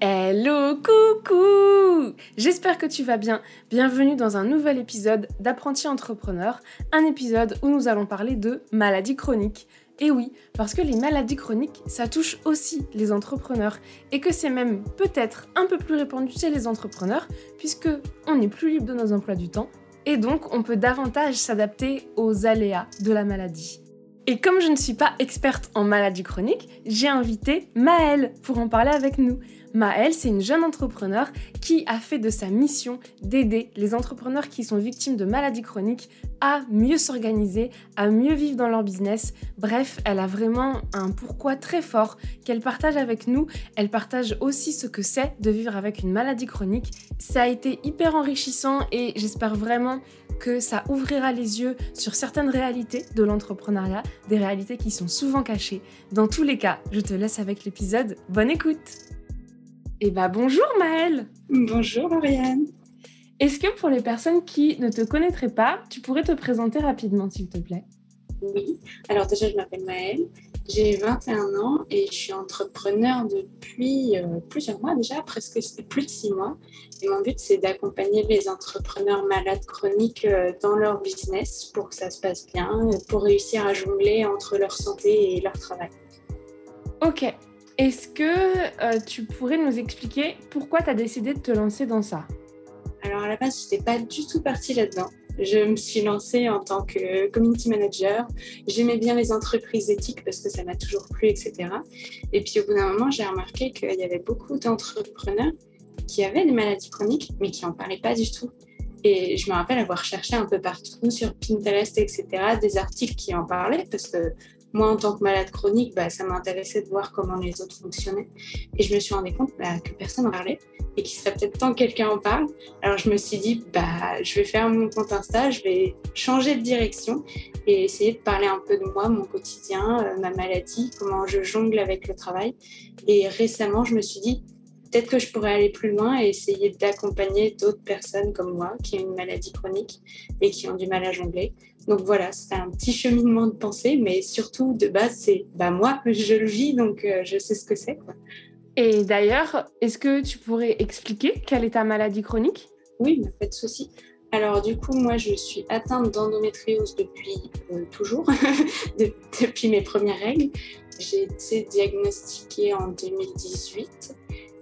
Hello, coucou J'espère que tu vas bien. Bienvenue dans un nouvel épisode d'Apprenti Entrepreneur, un épisode où nous allons parler de maladies chroniques. Et oui, parce que les maladies chroniques, ça touche aussi les entrepreneurs et que c'est même peut-être un peu plus répandu chez les entrepreneurs puisque on est plus libre de nos emplois du temps et donc on peut davantage s'adapter aux aléas de la maladie. Et comme je ne suis pas experte en maladies chroniques, j'ai invité Maëlle pour en parler avec nous. Maëlle, c'est une jeune entrepreneur qui a fait de sa mission d'aider les entrepreneurs qui sont victimes de maladies chroniques à mieux s'organiser, à mieux vivre dans leur business. Bref, elle a vraiment un pourquoi très fort qu'elle partage avec nous. Elle partage aussi ce que c'est de vivre avec une maladie chronique. Ça a été hyper enrichissant et j'espère vraiment que ça ouvrira les yeux sur certaines réalités de l'entrepreneuriat, des réalités qui sont souvent cachées. Dans tous les cas, je te laisse avec l'épisode. Bonne écoute! Eh bien, bonjour Maëlle! Bonjour Lauriane Est-ce que pour les personnes qui ne te connaîtraient pas, tu pourrais te présenter rapidement, s'il te plaît? Oui, alors déjà, je m'appelle Maëlle, j'ai 21 ans et je suis entrepreneur depuis euh, plusieurs mois déjà, presque plus de six mois. Et mon but, c'est d'accompagner les entrepreneurs malades chroniques euh, dans leur business pour que ça se passe bien, pour réussir à jongler entre leur santé et leur travail. Ok, est-ce que euh, tu pourrais nous expliquer pourquoi tu as décidé de te lancer dans ça? Alors à la base, je n'étais pas du tout partie là-dedans. Je me suis lancée en tant que community manager. J'aimais bien les entreprises éthiques parce que ça m'a toujours plu, etc. Et puis au bout d'un moment, j'ai remarqué qu'il y avait beaucoup d'entrepreneurs qui avaient des maladies chroniques, mais qui n'en parlaient pas du tout. Et je me rappelle avoir cherché un peu partout sur Pinterest, etc., des articles qui en parlaient, parce que moi, en tant que malade chronique, bah, ça m'intéressait de voir comment les autres fonctionnaient. Et je me suis rendu compte bah, que personne n'en parlait et qu'il serait peut-être temps que quelqu'un en parle. Alors je me suis dit, bah, je vais faire mon compte Insta, je vais changer de direction et essayer de parler un peu de moi, mon quotidien, euh, ma maladie, comment je jongle avec le travail. Et récemment, je me suis dit, peut-être que je pourrais aller plus loin et essayer d'accompagner d'autres personnes comme moi qui ont une maladie chronique et qui ont du mal à jongler. Donc voilà, c'est un petit cheminement de pensée, mais surtout de base, c'est bah, moi, je le vis, donc euh, je sais ce que c'est. Et d'ailleurs, est-ce que tu pourrais expliquer quelle est ta maladie chronique? Oui, pas de souci. Alors du coup, moi, je suis atteinte d'endométriose depuis euh, toujours, depuis mes premières règles. J'ai été diagnostiquée en 2018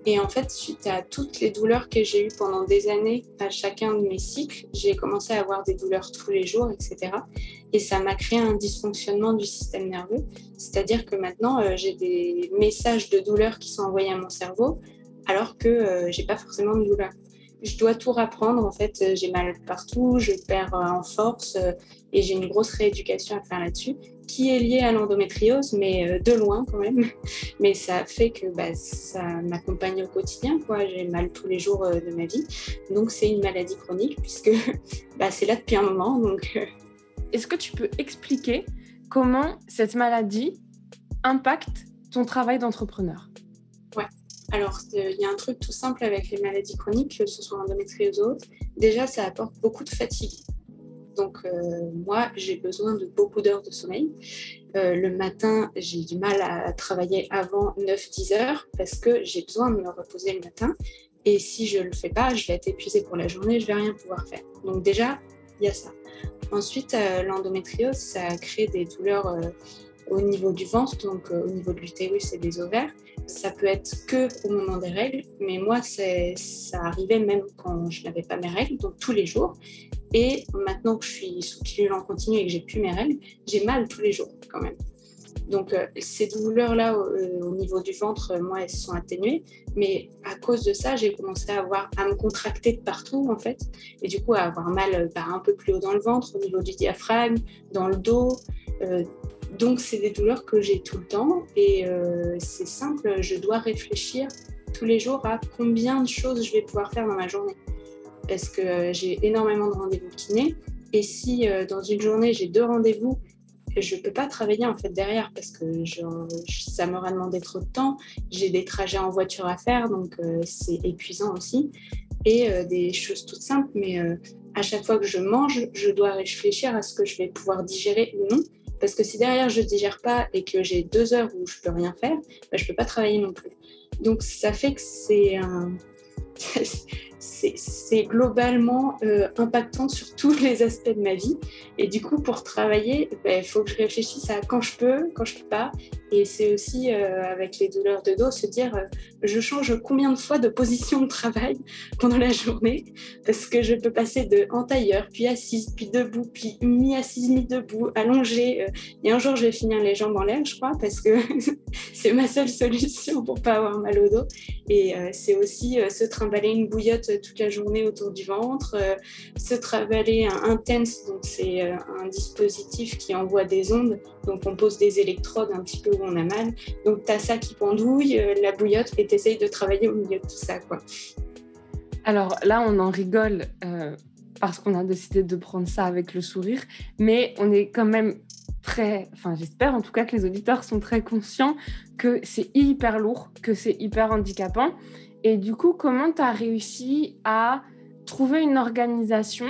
et en fait, suite à toutes les douleurs que j'ai eues pendant des années à chacun de mes cycles, j'ai commencé à avoir des douleurs tous les jours, etc. Et ça m'a créé un dysfonctionnement du système nerveux. C'est-à-dire que maintenant, euh, j'ai des messages de douleur qui sont envoyés à mon cerveau, alors que euh, j'ai pas forcément de douleur. Je dois tout rapprendre. En fait, euh, j'ai mal partout, je perds en force et j'ai une grosse rééducation à faire là-dessus qui est lié à l'endométriose, mais euh, de loin quand même. Mais ça fait que bah, ça m'accompagne au quotidien. J'ai mal tous les jours euh, de ma vie. Donc c'est une maladie chronique puisque bah, c'est là depuis un moment. Donc, euh. Est-ce que tu peux expliquer comment cette maladie impacte ton travail d'entrepreneur? Ouais. Alors, il y a un truc tout simple avec les maladies chroniques, que ce soit l'endométriose ou autre. Déjà, ça apporte beaucoup de fatigue. Donc, euh, moi, j'ai besoin de beaucoup d'heures de sommeil. Euh, le matin, j'ai du mal à travailler avant 9-10 heures parce que j'ai besoin de me reposer le matin. Et si je ne le fais pas, je vais être épuisée pour la journée, je ne vais rien pouvoir faire. Donc, déjà, il y a ça. Ensuite, euh, l'endométriose, ça crée des douleurs au niveau du ventre, donc au niveau de l'utérus et des ovaires. Ça peut être que au moment des règles, mais moi, ça arrivait même quand je n'avais pas mes règles, donc tous les jours. Et maintenant que je suis sous pilule en continu et que j'ai plus mes règles, j'ai mal tous les jours quand même. Donc euh, ces douleurs-là euh, au niveau du ventre, euh, moi, elles sont atténuées. Mais à cause de ça, j'ai commencé à, avoir, à me contracter de partout, en fait. Et du coup, à avoir mal bah, un peu plus haut dans le ventre, au niveau du diaphragme, dans le dos. Donc c'est des douleurs que j'ai tout le temps. Et c'est simple, je dois réfléchir tous les jours à combien de choses je vais pouvoir faire dans ma journée parce que j'ai énormément de rendez-vous kiné Et si dans une journée j'ai deux rendez-vous, je ne peux pas travailler en fait derrière parce que ça m'aurait demandé trop de temps. J'ai des trajets en voiture à faire, donc c'est épuisant aussi. Et des choses toutes simples, mais à chaque fois que je mange, je dois réfléchir à ce que je vais pouvoir digérer ou non. Parce que si derrière je ne digère pas et que j'ai deux heures où je peux rien faire, ben, je ne peux pas travailler non plus. Donc ça fait que c'est un, c'est globalement euh, impactant sur tous les aspects de ma vie. Et du coup, pour travailler, ben, il faut que je réfléchisse à quand je peux, quand je peux pas. Et c'est aussi, euh, avec les douleurs de dos, se dire, euh, je change combien de fois de position de travail pendant la journée, parce que je peux passer de en tailleur, puis assise, puis debout, puis mi-assise, mi-debout, allongée. et un jour, je vais finir les jambes en l'air, je crois, parce que c'est ma seule solution pour pas avoir mal au dos. Et c'est aussi se trimballer une bouillotte toute la journée autour du ventre, euh, se travailler un intense, donc c'est euh, un dispositif qui envoie des ondes, donc on pose des électrodes un petit peu où on a mal, donc tu as ça qui pendouille, euh, la bouillotte, et tu essayes de travailler au milieu de tout ça. Quoi. Alors là, on en rigole parce qu'on a décidé de prendre ça avec le sourire, mais on est quand même très, enfin j'espère en tout cas que les auditeurs sont très conscients que c'est hyper lourd, que c'est hyper handicapant et du coup, comment tu as réussi à trouver une organisation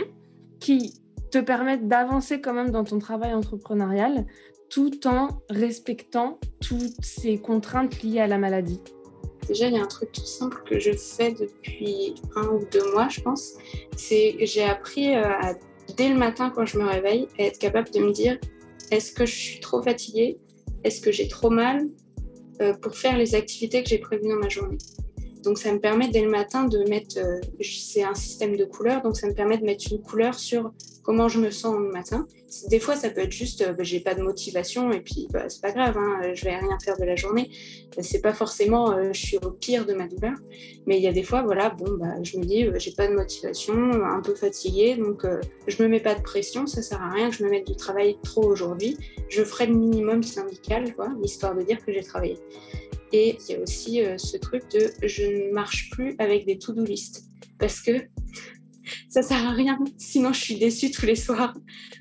qui te permette d'avancer quand même dans ton travail entrepreneurial tout en respectant toutes ces contraintes liées à la maladie? Déjà, il y a un truc tout simple que je fais depuis un ou deux mois, je pense. C'est que j'ai appris euh, à, dès le matin quand je me réveille à être capable de me dire est-ce que je suis trop fatiguée? Est-ce que j'ai trop mal euh, pour faire les activités que j'ai prévues dans ma journée? Donc ça me permet dès le matin de mettre, euh, c'est un système de couleurs, donc ça me permet de mettre une couleur sur comment je me sens le matin. Des fois, ça peut être juste, euh, bah, j'ai pas de motivation et puis bah, c'est pas grave, hein, je vais rien faire de la journée. C'est pas forcément, euh, je suis au pire de ma douleur, mais il y a des fois, voilà, bon, bah, je me dis, j'ai pas de motivation, un peu fatiguée, donc je me mets pas de pression, ça sert à rien que je me mette du travail trop aujourd'hui. Je ferai le minimum syndical, histoire de dire que j'ai travaillé. Et il y a aussi euh, ce truc de je ne marche plus avec des to-do list parce que ça sert à rien. Sinon, je suis déçue tous les soirs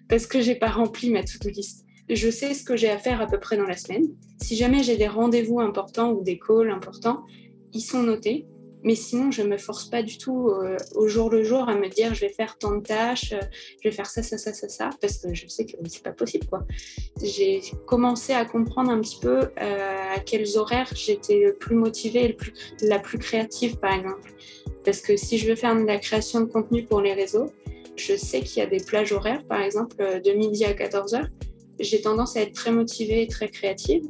parce que j'ai pas rempli ma to-do list. Je sais ce que j'ai à faire à peu près dans la semaine. Si jamais j'ai des rendez-vous importants ou des calls importants, ils sont notés. Mais sinon, je ne me force pas du tout euh, au jour le jour à me dire je vais faire tant de tâches, euh, je vais faire ça, ça, ça, ça, ça, parce que je sais que c'est pas possible. quoi. J'ai commencé à comprendre un petit peu euh, à quels horaires j'étais le plus motivée et la plus créative, par exemple. Parce que si je veux faire de la création de contenu pour les réseaux, je sais qu'il y a des plages horaires, par exemple, de midi à 14h. J'ai tendance à être très motivée et très créative.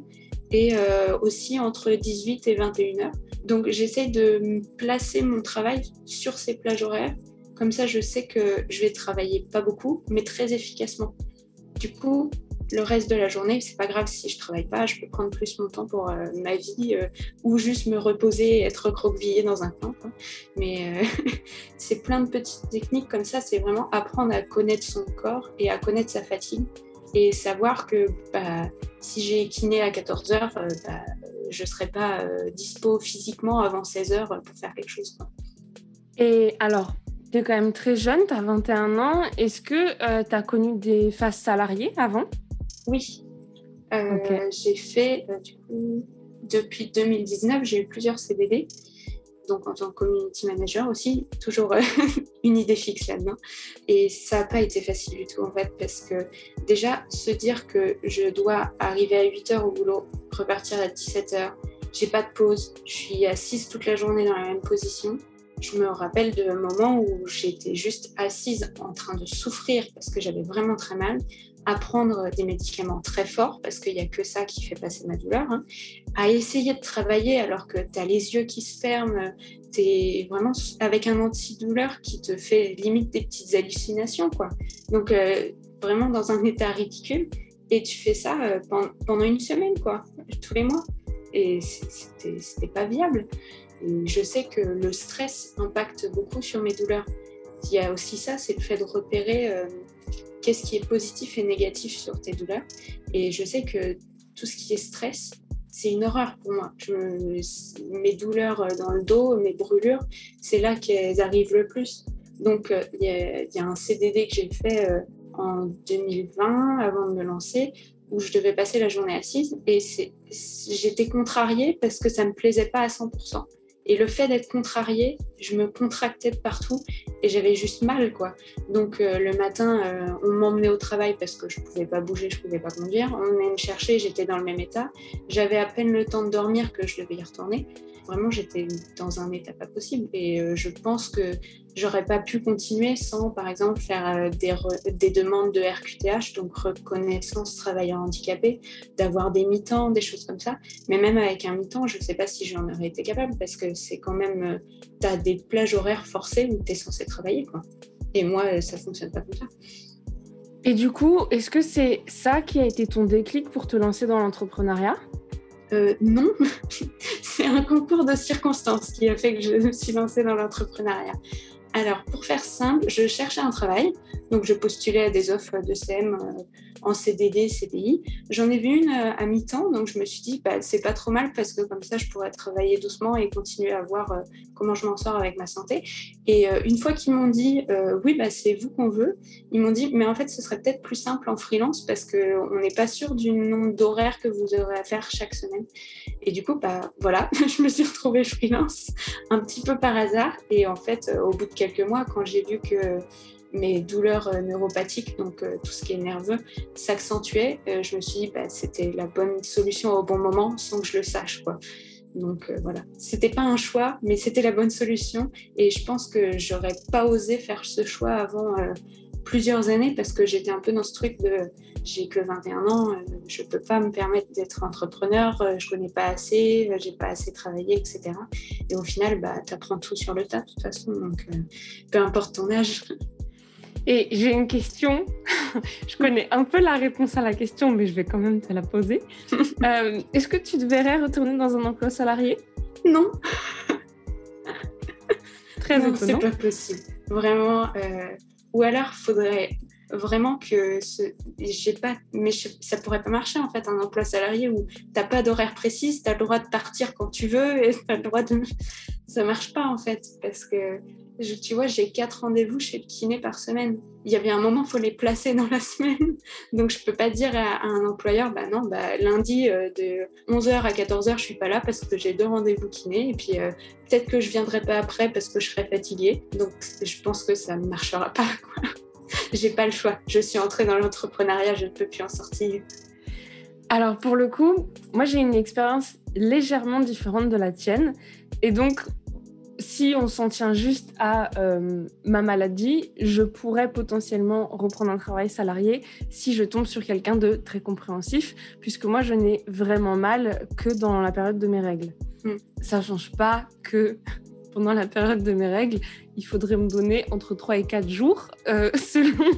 Et aussi entre 18 et 21 h donc j'essaie de placer mon travail sur ces plages horaires. Comme ça, je sais que je vais travailler pas beaucoup, mais très efficacement. Du coup, le reste de la journée, c'est pas grave si je travaille pas, je peux prendre plus mon temps pour euh, ma vie euh, ou juste me reposer être recroquevillée dans un coin. Mais euh, c'est plein de petites techniques comme ça, c'est vraiment apprendre à connaître son corps et à connaître sa fatigue et savoir que bah, si j'ai kiné à 14 heures, bah, je ne serai pas euh, dispo physiquement avant 16 heures pour faire quelque chose. Et alors, tu es quand même très jeune, tu as 21 ans. Est-ce que euh, tu as connu des phases salariées avant? Oui. Euh, j'ai fait, du coup, depuis 2019, j'ai eu plusieurs CDD donc en tant que community manager aussi, toujours euh, une idée fixe là-dedans. Et ça n'a pas été facile du tout en fait, parce que déjà, se dire que je dois arriver à 8 h au boulot, repartir à 17 h, j'ai pas de pause, je suis assise toute la journée dans la même position. Je me rappelle de moments où j'étais juste assise en train de souffrir parce que j'avais vraiment très mal, à prendre des médicaments très forts, parce qu'il n'y a que ça qui fait passer ma douleur, hein, à essayer de travailler alors que tu as les yeux qui se ferment, tu es vraiment avec un antidouleur qui te fait limite des petites hallucinations. quoi. Donc, euh, vraiment dans un état ridicule. Et tu fais ça euh, pendant une semaine, quoi, tous les mois. Et c'était pas viable. Je sais que le stress impacte beaucoup sur mes douleurs. Il y a aussi ça, c'est le fait de repérer euh, qu'est-ce qui est positif et négatif sur tes douleurs. Et je sais que tout ce qui est stress, c'est une horreur pour moi. mes douleurs dans le dos, mes brûlures, c'est là qu'elles arrivent le plus. Donc, euh, il y, a un CDD que j'ai fait euh, en 2020 avant de me lancer où je devais passer la journée assise et j'étais contrariée parce que ça me plaisait pas à 100%. Et le fait d'être contrariée, je me contractais de partout et j'avais juste mal, quoi. Donc euh, le matin, euh, on m'emmenait au travail parce que je pouvais pas bouger, je pouvais pas conduire. On venait me chercher, j'étais dans le même état. J'avais à peine le temps de dormir que je devais y retourner. Vraiment, j'étais dans un état pas possible. Et euh, je pense que j'aurais pas pu continuer sans, par exemple, faire des, des, demandes de RQTH, donc reconnaissance travailleur handicapé, d'avoir des mi-temps, des choses comme ça. Mais même avec un mi-temps, je sais pas si j'en aurais été capable parce que c'est quand même, tu as des plages horaires forcées où tu es censé travailler, quoi. Et moi, ça fonctionne pas comme ça. Et du coup, est-ce que c'est ça qui a été ton déclic pour te lancer dans l'entrepreneuriat? Euh, non, c'est un concours de circonstances qui a fait que je me suis lancée dans l'entrepreneuriat. Alors, pour faire simple, je cherchais un travail, donc je postulais à des offres de CM euh, en CDD, CDI. J'en ai vu une euh, à mi-temps, donc je me suis dit, bah, c'est pas trop mal parce que comme ça, je pourrais travailler doucement et continuer à voir euh, comment je m'en sors avec ma santé. Et euh, une fois qu'ils m'ont dit, oui, bah, c'est vous qu'on veut, ils m'ont dit, mais en fait, ce serait peut-être plus simple en freelance parce qu'on n'est pas sûr du nombre d'horaires que vous aurez à faire chaque semaine. Et du coup, bah, voilà, je me suis retrouvée freelance un petit peu par hasard. Et en fait, au bout de quelques mois, quand j'ai vu que mes douleurs euh, neuropathiques, donc euh, tout ce qui est nerveux, s'accentuaient, euh, je me suis dit bah, c'était la bonne solution au bon moment sans que je le sache. Quoi. Donc voilà, c'était pas un choix, mais c'était la bonne solution. Et je pense que j'aurais pas osé faire ce choix avant plusieurs années parce que j'étais un peu dans ce truc de j'ai que 21 ans, je peux pas me permettre d'être entrepreneur, je connais pas assez, j'ai pas assez travaillé, etc. Et au final, bah, tu apprends tout sur le tas de toute façon, donc peu importe ton âge, et j'ai une question. je connais un peu la réponse à la question, mais je vais quand même te la poser. Euh, est-ce que tu te verrais retourner dans un emploi salarié? Non. Très non, c'est pas possible. Vraiment. Euh, ou alors, faudrait vraiment que j'ai pas mais ça pourrait pas marcher en fait un emploi salarié où t'as pas d'horaire précis tu as le droit de partir quand tu veux et t'as le droit de ça marche pas en fait parce que tu vois, j'ai quatre rendez-vous chez le kiné par semaine. Il y avait un moment, il faut les placer dans la semaine. Donc, je ne peux pas dire à, un employeur, bah non, bah, lundi euh, de 11h à 14h, je ne suis pas là parce que j'ai deux rendez-vous kiné. Et puis, euh, peut-être que je ne viendrai pas après parce que je serai fatiguée. Donc, je pense que ça ne marchera pas. j'ai pas le choix. Je suis entrée dans l'entrepreneuriat, je ne peux plus en sortir. Alors, pour le coup, moi, j'ai une expérience légèrement différente de la tienne. Et donc, si on s'en tient juste à euh, ma maladie, je pourrais potentiellement reprendre un travail salarié si je tombe sur quelqu'un de très compréhensif, puisque moi, je n'ai vraiment mal que dans la période de mes règles. Ça mm. Ça change pas que pendant la période de mes règles, il faudrait me donner entre 3 et 4 jours euh, selon,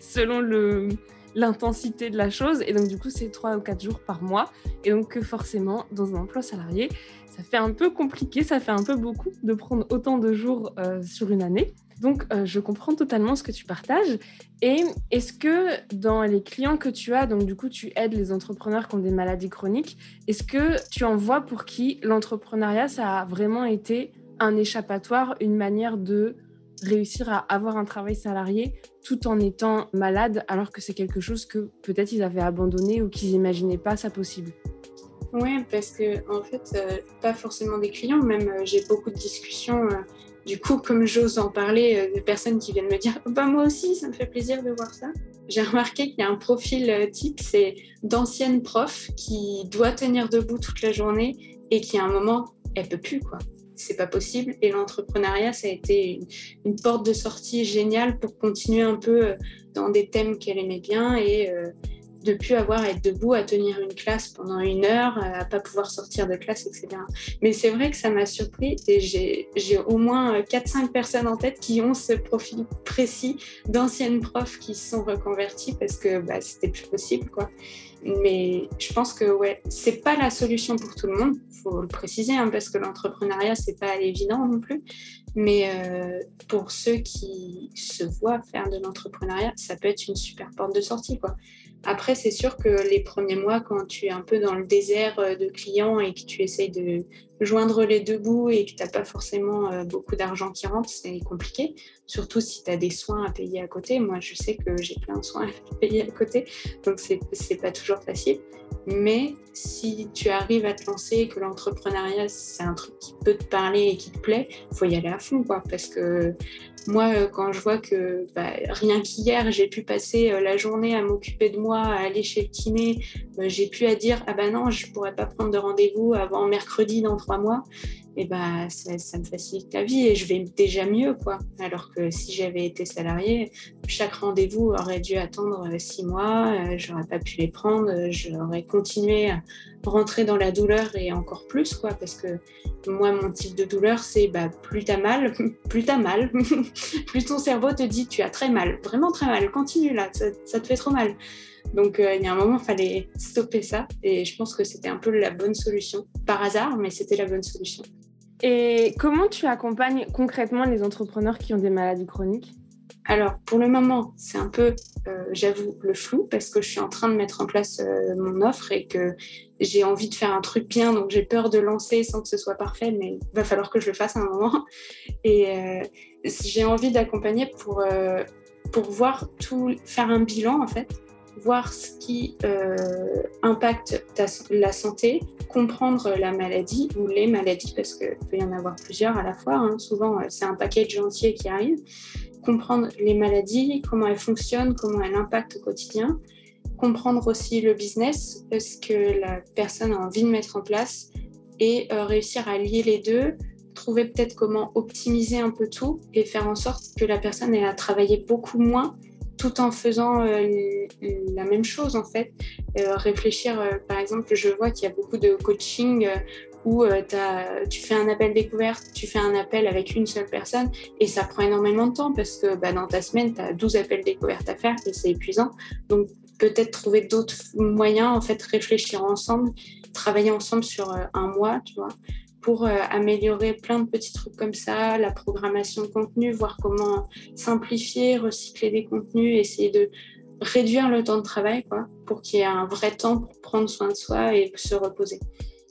selon le, l'intensité de la chose. Et donc, du coup, c'est 3 ou 4 jours par mois. Et donc, forcément, dans un emploi salarié, ça fait un peu compliqué, ça fait un peu beaucoup de prendre autant de jours euh, sur une année. Donc, euh, je comprends totalement ce que tu partages. Et est-ce que dans les clients que tu as, donc du coup, tu aides les entrepreneurs qui ont des maladies chroniques, est-ce que tu en vois pour qui l'entrepreneuriat, ça a vraiment été un échappatoire, une manière de réussir à avoir un travail salarié tout en étant malade, alors que c'est quelque chose que peut-être ils avaient abandonné ou qu'ils n'imaginaient pas ça possible? Oui, parce que en fait, euh, pas forcément des clients, même euh, j'ai beaucoup de discussions. Euh, du coup, comme j'ose en parler, des personnes qui viennent me dire bah, Moi aussi, ça me fait plaisir de voir ça. J'ai remarqué qu'il y a un profil type c'est d'ancienne prof qui doit tenir debout toute la journée et qui, à un moment, elle peut plus. quoi. C'est pas possible. Et l'entrepreneuriat, ça a été une, une, porte de sortie géniale pour continuer un peu dans des thèmes qu'elle aimait bien et de plus avoir à être debout, à tenir une classe pendant une heure, à pas pouvoir sortir de classe, etc. Mais c'est vrai que ça m'a surpris et j'ai au moins 4-5 personnes en tête qui ont ce profil précis d'anciennes profs qui se sont reconverties parce que bah, c'était plus possible. quoi. Mais je pense que ouais, c'est pas la solution pour tout le monde, faut le préciser, hein, parce que l'entrepreneuriat c'est pas évident non plus. Mais euh, pour ceux qui se voient faire de l'entrepreneuriat, ça peut être une super porte de sortie, quoi. Après, c'est sûr que les premiers mois, quand tu es un peu dans le désert euh, de clients et que tu essayes de, joindre les deux bouts et que tu n'as pas forcément euh, beaucoup d'argent qui rentre, c'est compliqué. Surtout si tu as des soins à payer à côté. Moi, je sais que j'ai plein de soins à payer à côté, donc c'est n'est pas toujours facile. Mais si tu arrives à te lancer, que l'entrepreneuriat, c'est un truc qui peut te parler et qui te plaît, faut y aller à fond, quoi. Parce que moi, euh, quand je vois que bah, rien qu'hier, j'ai pu passer euh, la journée à m'occuper de moi, à aller chez le kiné, euh, j'ai pu à dire ah ben non, je pourrais pas prendre de rendez-vous avant mercredi dans trois mois. Et bah ça, me facilite la vie et je vais déjà mieux quoi. Alors que si j'avais été salarié, chaque rendez-vous aurait dû attendre six mois, j'aurais pas pu les prendre, j'aurais continué à rentrer dans la douleur et encore plus quoi parce que moi mon type de douleur c'est bah plus t'as mal, plus t'as mal, plus ton cerveau te dit tu as très mal, vraiment très mal, continue là, ça, te fait trop mal. Donc euh, il y a un moment, il fallait stopper ça et je pense que c'était un peu la bonne solution. Par hasard, mais c'était la bonne solution. Et comment tu accompagnes concrètement les entrepreneurs qui ont des maladies chroniques? Alors, pour le moment, c'est un peu, euh, j'avoue, le flou parce que je suis en train de mettre en place euh, mon offre et que j'ai envie de faire un truc bien, donc j'ai peur de lancer sans que ce soit parfait, mais il va falloir que je le fasse à un moment. Et euh, j'ai envie d'accompagner pour, pour voir tout, faire un bilan en fait, voir ce qui impacte la santé, comprendre la maladie ou les maladies, parce qu'il peut y en avoir plusieurs à la fois. Hein. Souvent, c'est un package entier qui arrive comprendre les maladies, comment elles fonctionnent, comment elles impactent au quotidien, comprendre aussi le business, ce que la personne a envie de mettre en place et euh, réussir à lier les deux, trouver peut-être comment optimiser un peu tout et faire en sorte que la personne ait à travailler beaucoup moins tout en faisant euh, la même chose en fait. Euh, réfléchir, par exemple, je vois qu'il y a beaucoup de coaching où euh, tu fais un appel découverte, tu fais un appel avec une seule personne et ça prend énormément de temps parce que bah, dans ta semaine, tu as 12 appels découvertes à faire et c'est épuisant. Donc peut-être trouver d'autres moyens, en fait, réfléchir ensemble, travailler ensemble sur euh, un mois, tu vois, pour euh, améliorer plein de petits trucs comme ça, la programmation de contenu, voir comment simplifier, recycler des contenus, essayer de réduire le temps de travail, quoi, pour qu'il y ait un vrai temps pour prendre soin de soi et se reposer.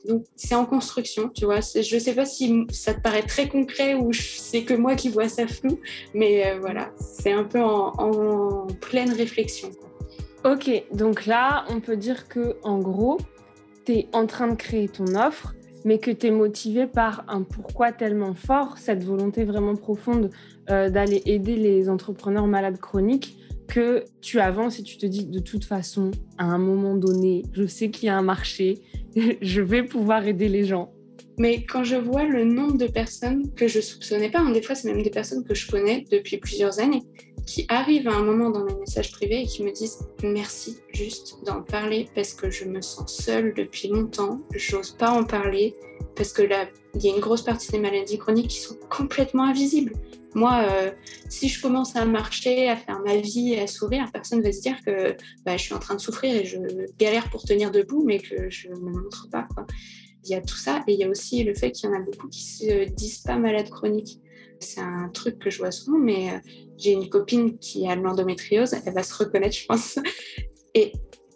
Donc c'est en construction, tu vois. Je ne sais pas si ça te paraît très concret ou c'est que moi qui vois ça flou, mais euh, voilà, c'est un peu en, pleine réflexion. Ok, donc là, on peut dire que en gros, tu es en train de créer ton offre, mais que tu es motivé par un pourquoi tellement fort, cette volonté vraiment profonde euh, d'aller aider les entrepreneurs malades chroniques que tu avances et tu te dis de toute façon, à un moment donné, je sais qu'il y a un marché, je vais pouvoir aider les gens. Mais quand je vois le nombre de personnes que je soupçonnais pas, hein, des fois c'est même des personnes que je connais depuis plusieurs années, qui arrivent à un moment dans mes messages privés et qui me disent merci juste d'en parler parce que je me sens seule depuis longtemps, j'ose pas en parler parce que là, il y a une grosse partie des maladies chroniques qui sont complètement invisibles. Moi, euh, si je commence à marcher, à faire ma vie, à sourire, personne ne va se dire que bah, je suis en train de souffrir et je galère pour tenir debout, mais que je ne me montre pas. Il y a tout ça et il y a aussi le fait qu'il y en a beaucoup qui se disent pas malades chroniques. C'est un truc que je vois souvent, mais euh, j'ai une copine qui a l'endométriose, elle va se reconnaître, je pense. Et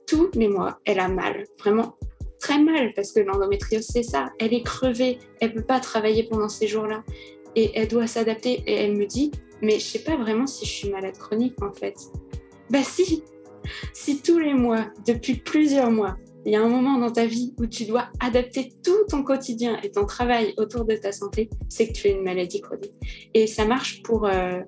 tous les mois, elle a mal, vraiment très mal, parce que l'endométriose, c'est ça. Elle est crevée, elle peut pas travailler pendant ces jours-là et elle doit s'adapter. Et elle me dit, mais je sais pas vraiment si je suis malade chronique en fait. Bah si, si tous les mois, depuis plusieurs mois, il y a un moment dans ta vie où tu dois adapter tout ton quotidien et ton travail autour de ta santé, c'est que tu es une maladie chronique. Et ça marche pour, euh,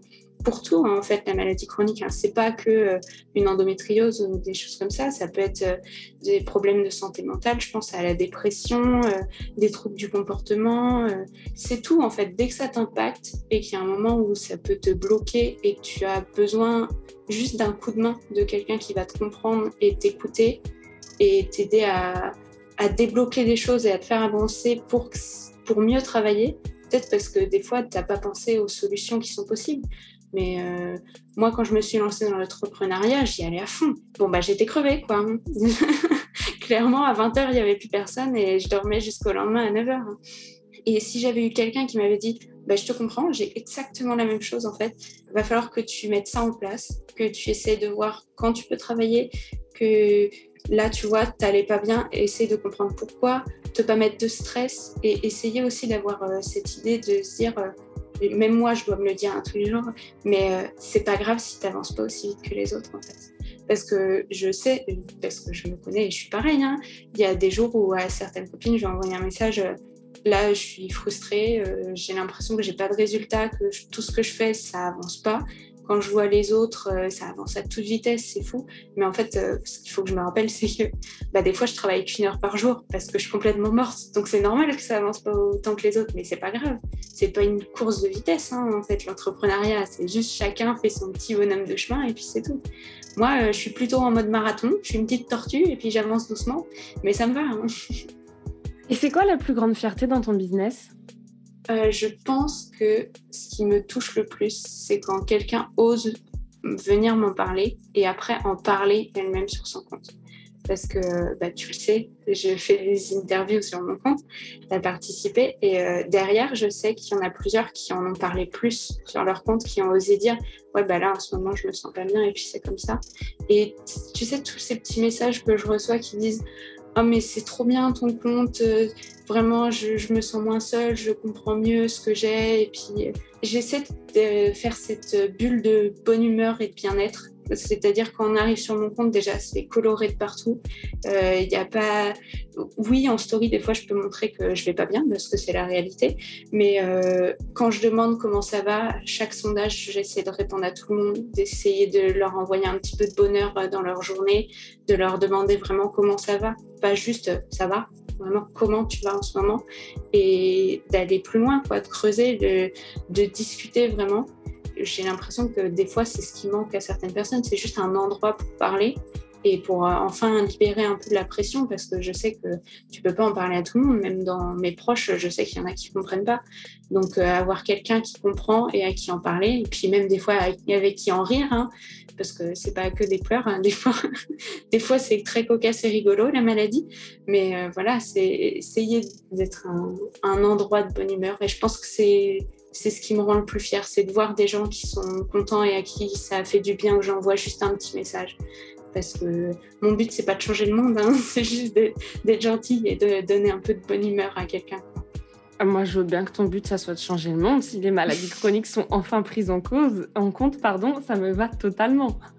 pour tout, hein, en fait, la maladie chronique. Hein. C'est pas que euh, une endométriose ou des choses comme ça. Ça peut être euh, des problèmes de santé mentale. Je pense à la dépression, euh, des troubles du comportement. c'est tout, en fait. Dès que ça t'impacte et qu'il y a un moment où ça peut te bloquer et que tu as besoin juste d'un coup de main de quelqu'un qui va te comprendre et t'écouter et t'aider à, débloquer des choses et à te faire avancer pour, pour mieux travailler. Peut-être parce que des fois, tu n'as pas pensé aux solutions qui sont possibles. Mais euh, moi, quand je me suis lancée dans l'entrepreneuriat, j'y allais à fond. Bon, bah, j'étais crevée, quoi. Clairement, à 20h, il n'y avait plus personne et je dormais jusqu'au lendemain à 9h. Et si j'avais eu quelqu'un qui m'avait dit, bah, je te comprends, j'ai exactement la même chose en fait, va falloir que tu mettes ça en place, que tu essaies de voir quand tu peux travailler, que là, tu vois, t'allais pas bien, essaye de comprendre pourquoi, te pas mettre de stress et essayer aussi d'avoir cette idée de se dire, même moi, je dois me le dire tous les jours, mais c'est pas grave si t'avances pas aussi vite que les autres, en fait. Parce que je sais, parce que je me connais et je suis pareil, hein, il y a des jours où à certaines copines, je vais envoyer un message, euh, là je suis frustrée, euh, j'ai l'impression que j'ai pas de résultat, que tout ce que je fais, ça avance pas quand je vois les autres, euh, ça avance à toute vitesse, c'est fou. Mais en fait, euh, ce qu'il faut que je me rappelle, c'est que bah, des fois, je travaille qu'une heure par jour parce que je suis complètement morte. Donc c'est normal que ça avance pas autant que les autres, mais c'est pas grave. C'est pas une course de vitesse, hein, en fait, l'entrepreneuriat. C'est juste chacun fait son petit bonhomme de chemin et puis c'est tout. Moi, euh, je suis plutôt en mode marathon. Je suis une petite tortue et puis j'avance doucement, mais ça me va. Hein. Et c'est quoi la plus grande fierté dans ton business? Euh, je pense que ce qui me touche le plus, c'est quand quelqu'un ose venir m'en parler et après en parler elle-même sur son compte. Parce que bah, tu le sais, je fais des interviews sur mon compte, tu as participé et euh, derrière, je sais qu'il y en a plusieurs qui en ont parlé plus sur leur compte, qui ont osé dire Ouais, bah là en ce moment, je me sens pas bien et puis c'est comme ça. Et tu sais, tous ces petits messages que je reçois qui disent oh mais c'est trop bien ton compte, euh, vraiment je, me sens moins seule, je comprends mieux ce que j'ai et puis euh, j'essaie de faire cette bulle de bonne humeur et de bien-être c'est-à-dire quand on arrive sur mon compte, déjà, c'est coloré de partout. Il euh, n'y a pas. Oui, en story, des fois, je peux montrer que je vais pas bien parce que c'est la réalité. Mais euh, quand je demande comment ça va, chaque sondage, j'essaie de répondre à tout le monde, d'essayer de leur envoyer un petit peu de bonheur euh, dans leur journée, de leur demander vraiment comment ça va. Pas juste ça va, vraiment comment tu vas en ce moment et d'aller plus loin, quoi, de creuser, de discuter vraiment j'ai l'impression que des fois, c'est ce qui manque à certaines personnes. C'est juste un endroit pour parler et pour euh, enfin libérer un peu de la pression parce que je sais que tu peux pas en parler à tout le monde. Même dans mes proches, je sais qu'il y en a qui comprennent pas. Donc, euh, avoir quelqu'un qui comprend et à qui en parler, et puis même des fois avec, qui en rire, hein, parce que c'est pas que des pleurs. Hein. des fois, des fois c'est très cocasse et rigolo la maladie. Mais euh, voilà, c'est essayer d'être un, un endroit de bonne humeur. Et je pense que c'est c'est ce qui me rend le plus fier, c'est de voir des gens qui sont contents et à qui ça a fait du bien que j'envoie juste un petit message. Parce que mon but, c'est pas de changer le monde, hein, c'est juste d'être gentil et de donner un peu de bonne humeur à quelqu'un. Ah, moi, je veux bien que ton but, ça soit de changer le monde. Si les maladies chroniques sont enfin prises en, cause, en compte, pardon, ça me va totalement.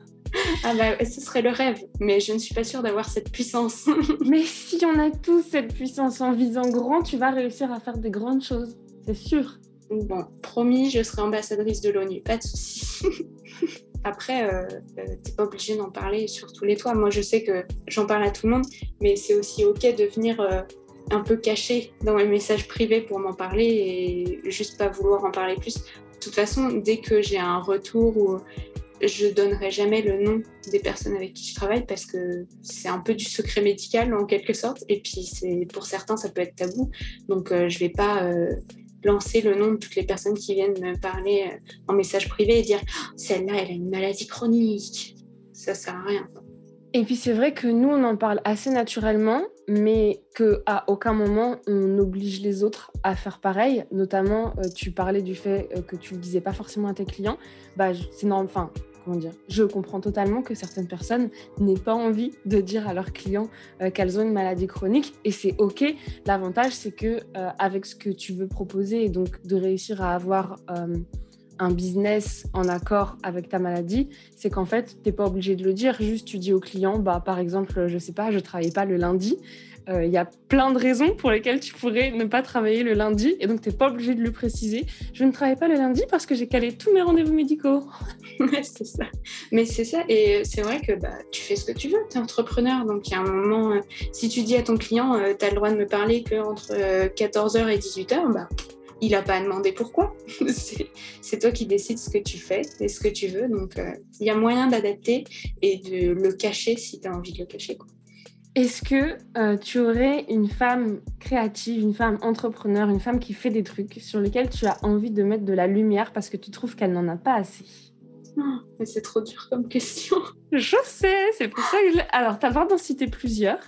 Ah bah, ce serait le rêve, mais je ne suis pas sûre d'avoir cette puissance. mais si on a tous cette puissance en visant grand, tu vas réussir à faire des grandes choses, c'est sûr. Bon, promis, je serai ambassadrice de l'ONU, pas de souci. Après, euh, euh, t'es pas obligé d'en parler sur tous les toits. Moi, je sais que j'en parle à tout le monde, mais c'est aussi ok de venir euh, un peu caché dans mes messages privés pour m'en parler et juste pas vouloir en parler plus. De toute façon, dès que j'ai un retour ou je donnerai jamais le nom des personnes avec qui je travaille parce que c'est un peu du secret médical en quelque sorte et puis c'est pour certains ça peut être tabou donc je vais pas lancer le nom de toutes les personnes qui viennent me parler euh, en message privé et dire oh, celle-là, elle a une maladie chronique. Ça sert à rien. Et puis c'est vrai que nous, on en parle assez naturellement, mais qu'à aucun moment on oblige les autres à faire pareil. Notamment, euh, tu parlais du fait euh, que tu le disais pas forcément à tes clients. Bah, c'est normal. Enfin, comment dire, je comprends totalement que certaines personnes n'aient pas envie de dire à leurs clients euh, qu'elles ont une maladie chronique et c'est ok. L'avantage c'est que euh, avec ce que tu veux proposer et donc de réussir à avoir euh, un business en accord avec ta maladie, c'est qu'en fait, tu n'es pas obligé de le dire. Juste, tu dis au client, bah, par exemple, je sais pas, je travaille pas le lundi. Il y a plein de raisons pour lesquelles tu pourrais ne pas travailler le lundi et donc tu n'es pas obligé de le préciser. Je ne travaille pas le lundi parce que j'ai calé tous mes rendez-vous médicaux. c'est ça. Mais c'est ça. Et c'est vrai que bah, tu fais ce que tu veux. Tu es entrepreneur. Donc, il y a un moment, euh, si tu dis à ton client, euh, tu as le droit de me parler qu'entre 14h euh, et 18h, bah, il n'a pas à demander pourquoi. c'est toi qui décides ce que tu fais et ce que tu veux. Donc, il y a moyen d'adapter et de le cacher si tu as envie de le cacher. Est-ce que tu aurais une femme créative, une femme entrepreneur, une femme qui fait des trucs sur lesquels tu as envie de mettre de la lumière parce que tu trouves qu'elle n'en a pas assez? Mais c'est trop dur comme question. Je sais, c'est pour ça que je... Alors, t'as le droit d'en citer plusieurs.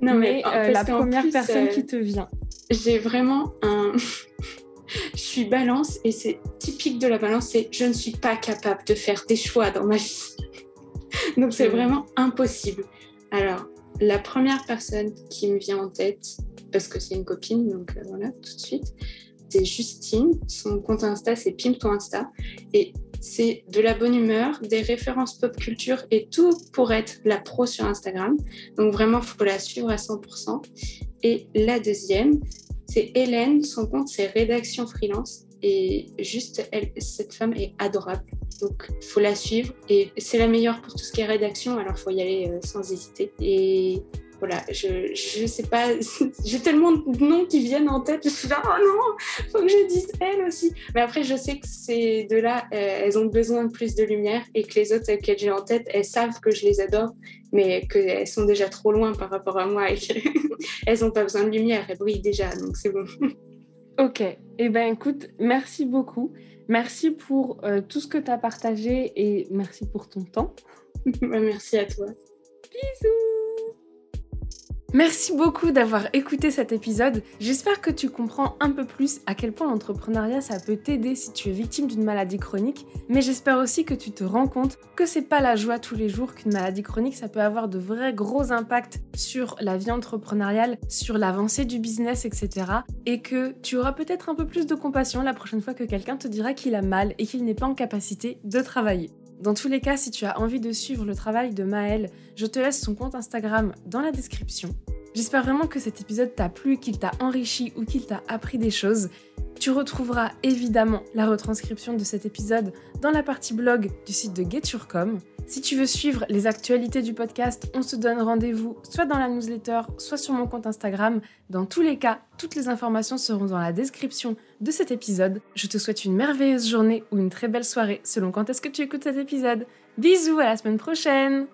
Non, mais, euh, la première personne euh, qui te vient. J'ai vraiment un... je suis balance et c'est typique de la balance, c'est je ne suis pas capable de faire des choix dans ma vie. Donc c'est vraiment impossible. Alors, la première personne qui me vient en tête, parce que c'est une copine, donc euh, voilà, tout de suite, c'est Justine. Son compte Insta, c'est Pimp ton Insta. Et c'est de la bonne humeur, des références pop culture et tout pour être la pro sur Instagram. Donc vraiment, il faut la suivre à 100%. Et la deuxième, c'est Hélène. Son compte, c'est Rédaction Freelance. Et juste, elle, cette femme est adorable. Donc, il faut la suivre. Et c'est la meilleure pour tout ce qui est rédaction, alors il faut y aller euh, sans hésiter. Et voilà, je, je sais pas, j'ai tellement de noms qui viennent en tête, je suis là, oh non, faut que je dise elle aussi. Mais après, je sais que ces deux-là, euh, elles ont besoin de plus de lumière et que les autres qu'elles j'ai en tête, elles savent que je les adore, mais qu'elles sont déjà trop loin par rapport à moi et qu'elles n'ont pas besoin de lumière, elles brillent déjà, donc c'est bon. Ok, eh ben écoute, merci beaucoup. Merci pour euh, tout ce que tu as partagé et merci pour ton temps. Bah, merci à toi. Bisous Merci beaucoup d'avoir écouté cet épisode. J'espère que tu comprends un peu plus à quel point l'entrepreneuriat ça peut t'aider si tu es victime d'une maladie chronique, mais j'espère aussi que tu te rends compte que c'est pas la joie tous les jours qu'une maladie chronique ça peut avoir de vrais gros impacts sur la vie entrepreneuriale, sur l'avancée du business, etc. Et que tu auras peut-être un peu plus de compassion la prochaine fois que quelqu'un te dira qu'il a mal et qu'il n'est pas en capacité de travailler. Dans tous les cas, si tu as envie de suivre le travail de Maëlle, je te laisse son compte Instagram dans la description. J'espère vraiment que cet épisode t'a plu, qu'il t'a enrichi ou qu'il t'a appris des choses. Tu retrouveras évidemment la retranscription de cet épisode dans la partie blog du site de Geturcom. Si tu veux suivre les actualités du podcast, on se donne rendez-vous soit dans la newsletter, soit sur mon compte Instagram. Dans tous les cas, toutes les informations seront dans la description de cet épisode. Je te souhaite une merveilleuse journée ou une très belle soirée selon quand est-ce que tu écoutes cet épisode. Bisous, à la semaine prochaine